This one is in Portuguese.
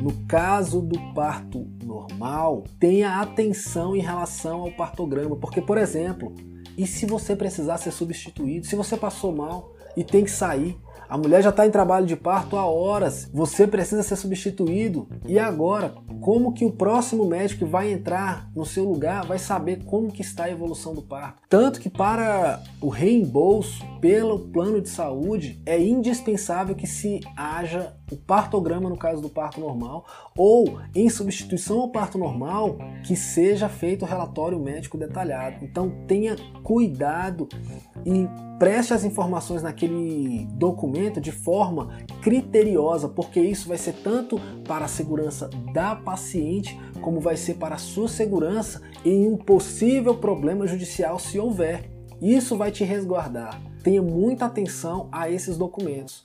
No caso do parto normal, tenha atenção em relação ao partograma, porque, por exemplo, e se você precisar ser substituído, se você passou mal e tem que sair, a mulher já está em trabalho de parto há horas, você precisa ser substituído. E agora, como que o próximo médico que vai entrar no seu lugar vai saber como que está a evolução do parto? Tanto que para o reembolso pelo plano de saúde é indispensável que se haja o partograma no caso do parto normal ou em substituição ao parto normal que seja feito o relatório médico detalhado. Então tenha cuidado e preste as informações naquele documento de forma criteriosa, porque isso vai ser tanto para a segurança da paciente, como vai ser para a sua segurança em um possível problema judicial se houver. Isso vai te resguardar. Tenha muita atenção a esses documentos.